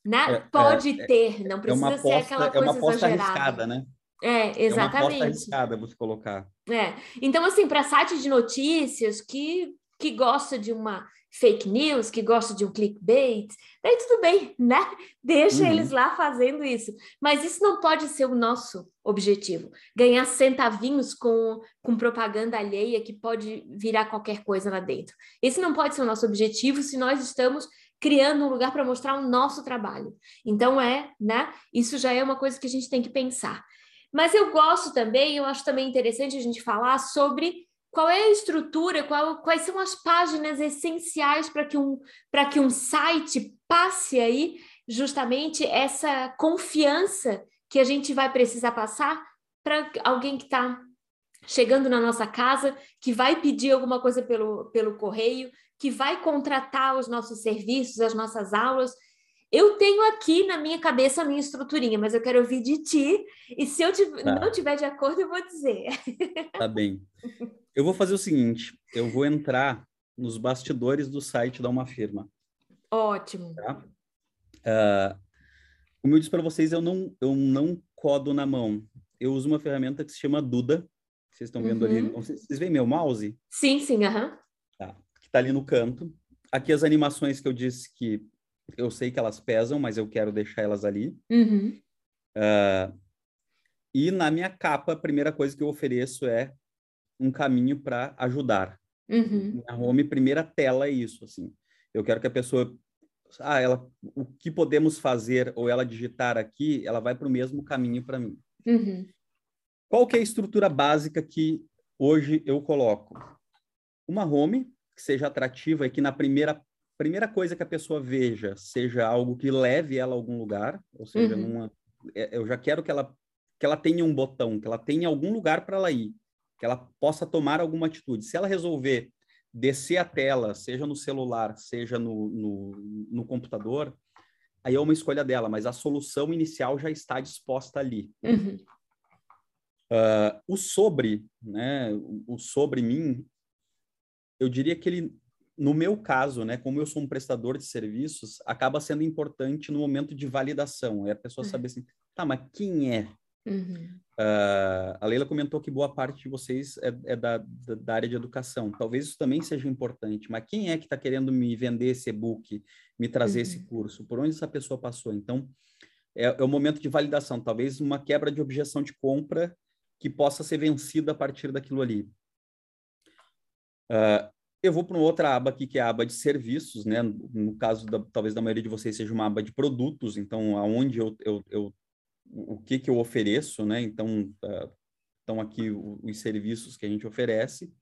Né? É, Pode é, ter, não precisa ser aquela coisa É uma aposta arriscada, né? É, exatamente. É uma aposta arriscada você colocar. É. Então, assim, para sites de notícias que que gosta de uma fake news, que gosta de um clickbait, daí tudo bem, né? Deixa uhum. eles lá fazendo isso. Mas isso não pode ser o nosso objetivo. Ganhar centavinhos com, com propaganda alheia que pode virar qualquer coisa lá dentro. Esse não pode ser o nosso objetivo se nós estamos criando um lugar para mostrar o nosso trabalho. Então é, né? Isso já é uma coisa que a gente tem que pensar. Mas eu gosto também, eu acho também interessante a gente falar sobre qual é a estrutura, qual, quais são as páginas essenciais para que, um, que um site passe aí justamente essa confiança que a gente vai precisar passar para alguém que está chegando na nossa casa, que vai pedir alguma coisa pelo, pelo correio, que vai contratar os nossos serviços, as nossas aulas. Eu tenho aqui na minha cabeça a minha estruturinha, mas eu quero ouvir de ti, e se eu tá. não tiver de acordo, eu vou dizer. Tá bem. Eu vou fazer o seguinte: eu vou entrar nos bastidores do site da uma firma. Ótimo. Tá? Uh, como eu disse para vocês, eu não, eu não codo na mão. Eu uso uma ferramenta que se chama Duda. Vocês estão vendo uhum. ali? Vocês veem meu mouse? Sim, sim, aham. Uhum. Tá. Que está ali no canto. Aqui as animações que eu disse que eu sei que elas pesam, mas eu quero deixar elas ali. Uhum. Uh, e na minha capa, a primeira coisa que eu ofereço é um caminho para ajudar. Uhum. Na home, primeira tela é isso, assim. Eu quero que a pessoa, ah, ela, o que podemos fazer ou ela digitar aqui, ela vai para o mesmo caminho para mim. Uhum. Qual que é a estrutura básica que hoje eu coloco? Uma home que seja atrativa e que na primeira primeira coisa que a pessoa veja seja algo que leve ela a algum lugar, ou seja, uhum. numa, é, eu já quero que ela que ela tenha um botão, que ela tenha algum lugar para ela ir que ela possa tomar alguma atitude. Se ela resolver descer a tela, seja no celular, seja no, no, no computador, aí é uma escolha dela, mas a solução inicial já está disposta ali. Uhum. Uh, o sobre, né, o sobre mim, eu diria que ele, no meu caso, né, como eu sou um prestador de serviços, acaba sendo importante no momento de validação. É a pessoa uhum. saber assim, tá, mas quem é Uhum. Uh, a Leila comentou que boa parte de vocês é, é da, da, da, área de educação. Talvez isso também seja importante, mas quem é que está querendo me vender esse e-book, me trazer uhum. esse curso? Por onde essa pessoa passou? Então, é, é, o momento de validação. Talvez uma quebra de objeção de compra que possa ser vencida a partir daquilo ali. Uh, eu vou para uma outra aba aqui, que é a aba de serviços, né? No caso, da, talvez da maioria de vocês seja uma aba de produtos, então, aonde eu, eu, eu o que que eu ofereço, né? Então, uh, estão aqui os serviços que a gente oferece.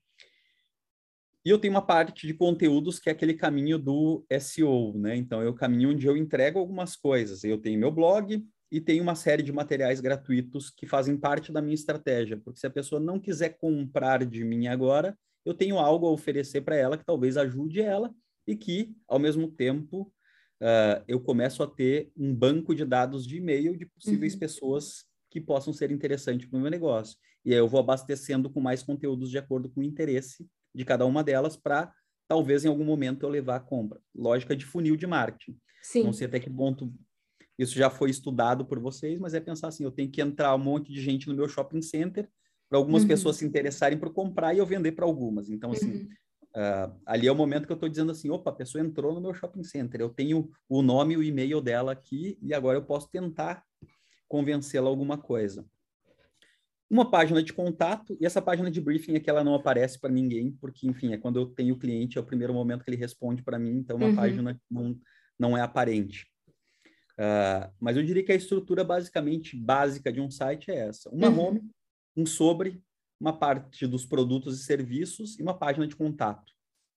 E eu tenho uma parte de conteúdos que é aquele caminho do SEO, né? Então, é o caminho onde eu entrego algumas coisas. Eu tenho meu blog e tenho uma série de materiais gratuitos que fazem parte da minha estratégia, porque se a pessoa não quiser comprar de mim agora, eu tenho algo a oferecer para ela que talvez ajude ela e que, ao mesmo tempo, uh, eu começo a ter um banco de dados de e-mail de possíveis uhum. pessoas que possam ser interessantes para o meu negócio. E aí eu vou abastecendo com mais conteúdos de acordo com o interesse de cada uma delas para talvez em algum momento eu levar a compra. Lógica de funil de marketing. Sim. Não sei até que ponto isso já foi estudado por vocês, mas é pensar assim, eu tenho que entrar um monte de gente no meu shopping center para algumas uhum. pessoas se interessarem por comprar e eu vender para algumas. Então, assim, uhum. Uh, ali é o momento que eu estou dizendo assim, opa, a pessoa entrou no meu shopping center, eu tenho o nome e o e-mail dela aqui e agora eu posso tentar convencê-la alguma coisa. Uma página de contato, e essa página de briefing é que ela não aparece para ninguém, porque, enfim, é quando eu tenho o cliente, é o primeiro momento que ele responde para mim, então uma uhum. página não, não é aparente. Uh, mas eu diria que a estrutura basicamente básica de um site é essa. Uma uhum. home, um sobre, uma parte dos produtos e serviços e uma página de contato.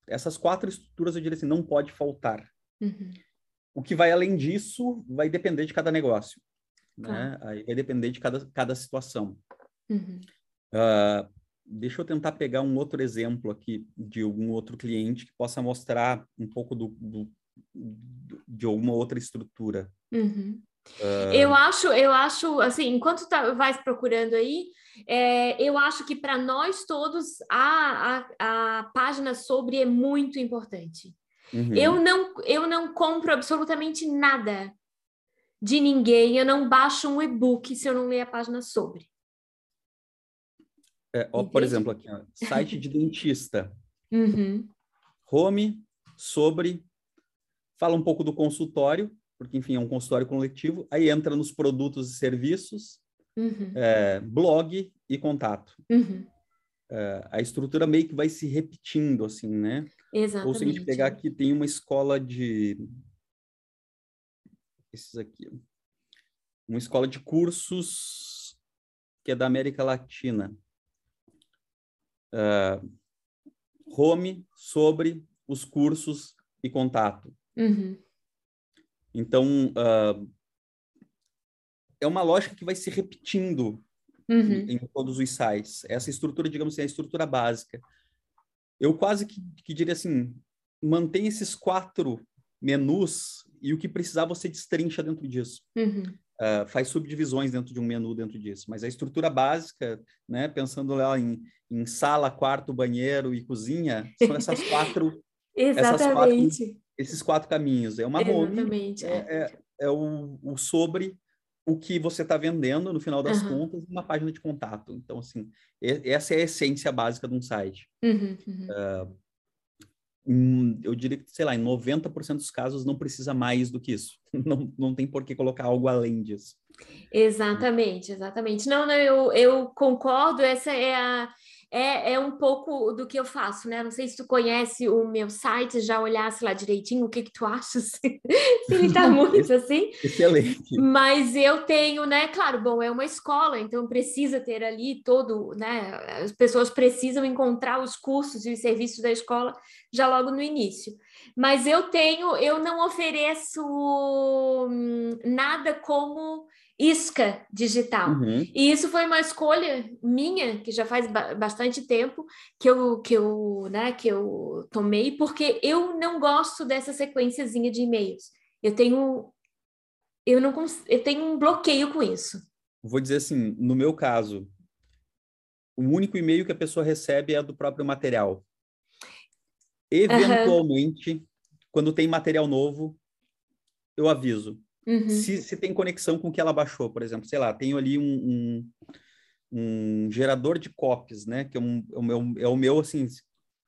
Essas quatro estruturas eu diria assim, não pode faltar. Uhum. O que vai além disso vai depender de cada negócio. Né? Aí vai depender de cada, cada situação. Uhum. Uh, deixa eu tentar pegar um outro exemplo aqui de algum outro cliente que possa mostrar um pouco do, do de alguma outra estrutura. Uhum. Uh... Eu acho, eu acho, assim, enquanto tá, vai procurando aí, é, eu acho que para nós todos a, a, a, página sobre é muito importante. Uhum. Eu, não, eu não compro absolutamente nada de ninguém, eu não baixo um e-book se eu não ler a página sobre. É, ó, por exemplo, aqui, ó, site de dentista. Uhum. Home sobre. Fala um pouco do consultório, porque, enfim, é um consultório coletivo. Aí entra nos produtos e serviços, uhum. é, blog e contato. Uhum. É, a estrutura meio que vai se repetindo, assim, né? Exatamente. Ou se a gente pegar aqui, tem uma escola de... Esses aqui. Uma escola de cursos que é da América Latina. Uh, home sobre os cursos e contato. Uhum. Então, uh, é uma lógica que vai se repetindo uhum. em, em, todos os sites. Essa estrutura, digamos assim, é a estrutura básica. Eu quase que, que diria assim, mantém esses quatro menus e o que precisar você destrincha dentro disso. Uhum. Uh, faz subdivisões dentro de um menu dentro disso. Mas a estrutura básica, né, pensando lá em, em sala, quarto, banheiro e cozinha, são essas quatro... Exatamente. Essas quatro, esses quatro caminhos. É uma Exatamente. é, é, é o, o sobre o que você está vendendo no final das uhum. contas uma página de contato. Então, assim, essa é a essência básica de um site. Uhum, uhum. Uh, eu diria que, sei lá, em 90% dos casos não precisa mais do que isso. Não, não tem por que colocar algo além disso. Exatamente, exatamente. Não, não, eu, eu concordo, essa é a é, é um pouco do que eu faço, né? Não sei se tu conhece o meu site, já olhasse lá direitinho, o que que tu achas? se ele tá muito assim. Excelente. Mas eu tenho, né? Claro, bom, é uma escola, então precisa ter ali todo, né? As pessoas precisam encontrar os cursos e os serviços da escola já logo no início. Mas eu tenho, eu não ofereço hum, nada como isca digital. Uhum. E isso foi uma escolha minha, que já faz ba bastante tempo que eu, que, eu, né, que eu tomei, porque eu não gosto dessa sequenciazinha de e-mails. Eu tenho eu não eu tenho um bloqueio com isso. Vou dizer assim, no meu caso, o único e-mail que a pessoa recebe é do próprio material. Eventualmente, uhum. quando tem material novo, eu aviso. Uhum. Se, se tem conexão com o que ela baixou, por exemplo, sei lá, tenho ali um, um, um gerador de copies, né? Que é, um, é, o meu, é o meu, assim,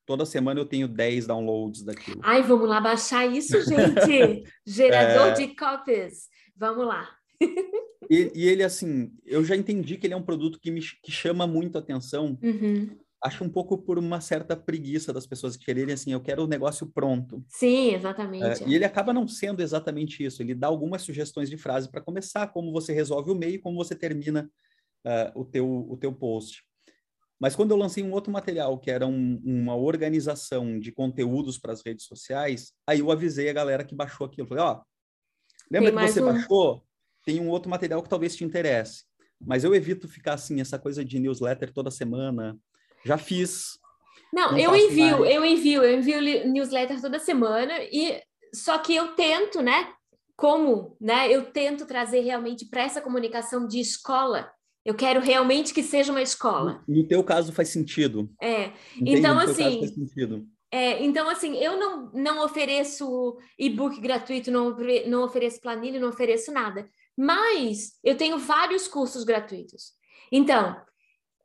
toda semana eu tenho 10 downloads daquilo. Ai, vamos lá baixar isso, gente! Gerador é... de copies. Vamos lá. e, e, ele, assim, eu já entendi que ele é um produto que me que chama muito atenção. Uhum acho um pouco por uma certa preguiça das pessoas quererem assim, eu quero o negócio pronto. Sim, exatamente. É, e ele acaba não sendo exatamente isso. Ele dá algumas sugestões de frase para começar, como você resolve o meio, como você termina uh, o teu o teu post. Mas quando eu lancei um outro material que era um, uma organização de conteúdos para as redes sociais, aí eu avisei a galera que baixou aquilo. Falei, ó, lembra que você um... baixou? Tem um outro material que talvez te interesse. Mas eu evito ficar assim, essa coisa de newsletter toda semana, já fiz. Não, não eu envio, mais. eu envio, eu envio newsletter toda semana e só que eu tento, né? Como, né? Eu tento trazer realmente para essa comunicação de escola. Eu quero realmente que seja uma escola. No teu caso faz sentido. É. Entende? Então assim, é, então, assim, eu não, não ofereço e-book gratuito, não, não ofereço planilha, não ofereço nada. Mas eu tenho vários cursos gratuitos. Então,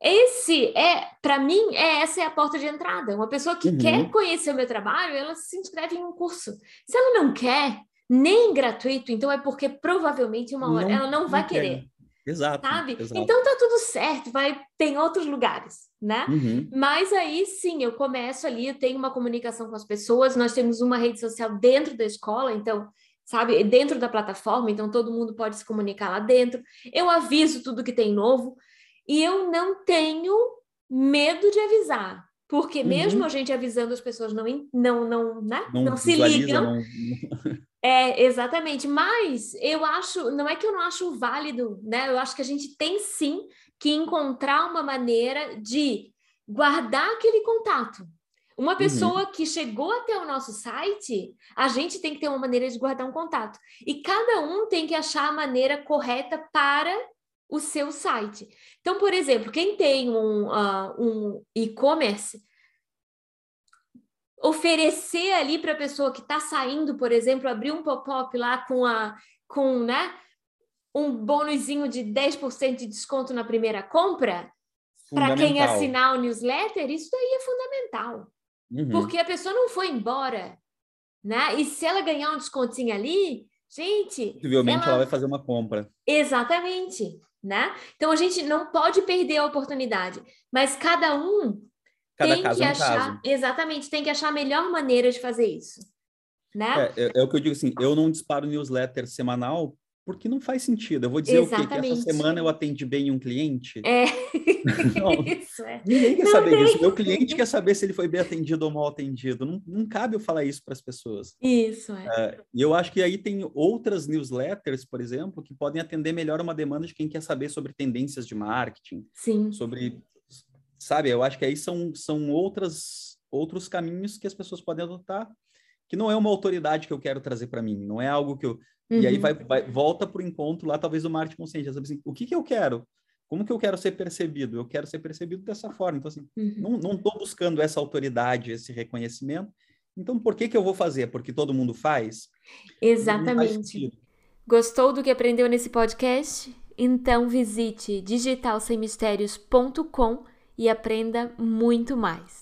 esse é, para mim, é, essa é a porta de entrada. Uma pessoa que uhum. quer conhecer o meu trabalho, ela se inscreve em um curso. Se ela não quer, nem gratuito, então é porque provavelmente uma hora não, ela não vai não querer. Exato, sabe? Exato. Então tá tudo certo, vai tem outros lugares, né? Uhum. Mas aí sim, eu começo ali, eu tenho uma comunicação com as pessoas, nós temos uma rede social dentro da escola, então sabe, dentro da plataforma, então todo mundo pode se comunicar lá dentro. Eu aviso tudo que tem novo. E eu não tenho medo de avisar, porque uhum. mesmo a gente avisando as pessoas não não não, né? não, não se ligam. Não... é, exatamente, mas eu acho, não é que eu não acho válido, né? Eu acho que a gente tem sim que encontrar uma maneira de guardar aquele contato. Uma uhum. pessoa uhum. que chegou até o nosso site, a gente tem que ter uma maneira de guardar um contato. E cada um tem que achar a maneira correta para o seu site. Então, por exemplo, quem tem um, uh, um e-commerce, oferecer ali para a pessoa que está saindo, por exemplo, abrir um pop-up lá com, a, com né, um bônusinho de 10% de desconto na primeira compra, para quem assinar o newsletter, isso daí é fundamental. Uhum. Porque a pessoa não foi embora, né? E se ela ganhar um descontinho ali, gente... Possivelmente ela... ela vai fazer uma compra. Exatamente, né? Então, a gente não pode perder a oportunidade, mas cada um Cada tem que é um achar... Caso. Exatamente, tem que achar a melhor maneira de fazer isso, né? É, é, é o que eu digo assim, eu não disparo newsletter semanal porque não faz sentido. Eu vou dizer Exatamente. o quê? Que essa semana eu atendi bem um cliente? É. não, isso, é. Ninguém quer não saber tem. disso. Meu cliente quer saber se ele foi bem atendido ou mal atendido. Não, não cabe eu falar isso para as pessoas. Isso, é. Uh, e eu acho que aí tem outras newsletters, por exemplo, que podem atender melhor uma demanda de quem quer saber sobre tendências de marketing. Sim. Sobre, sabe, eu acho que aí são, são outras, outros caminhos que as pessoas podem adotar que não é uma autoridade que eu quero trazer para mim, não é algo que eu Uhum. E aí vai, uhum. vai volta para o encontro lá, talvez, do marketing consciente. Assim, o que, que eu quero? Como que eu quero ser percebido? Eu quero ser percebido dessa forma. Então, assim, uhum. não estou buscando essa autoridade, esse reconhecimento. Então, por que, que eu vou fazer? Porque todo mundo faz? Exatamente. Faz Gostou do que aprendeu nesse podcast? Então visite digitalsemmistérios.com e aprenda muito mais.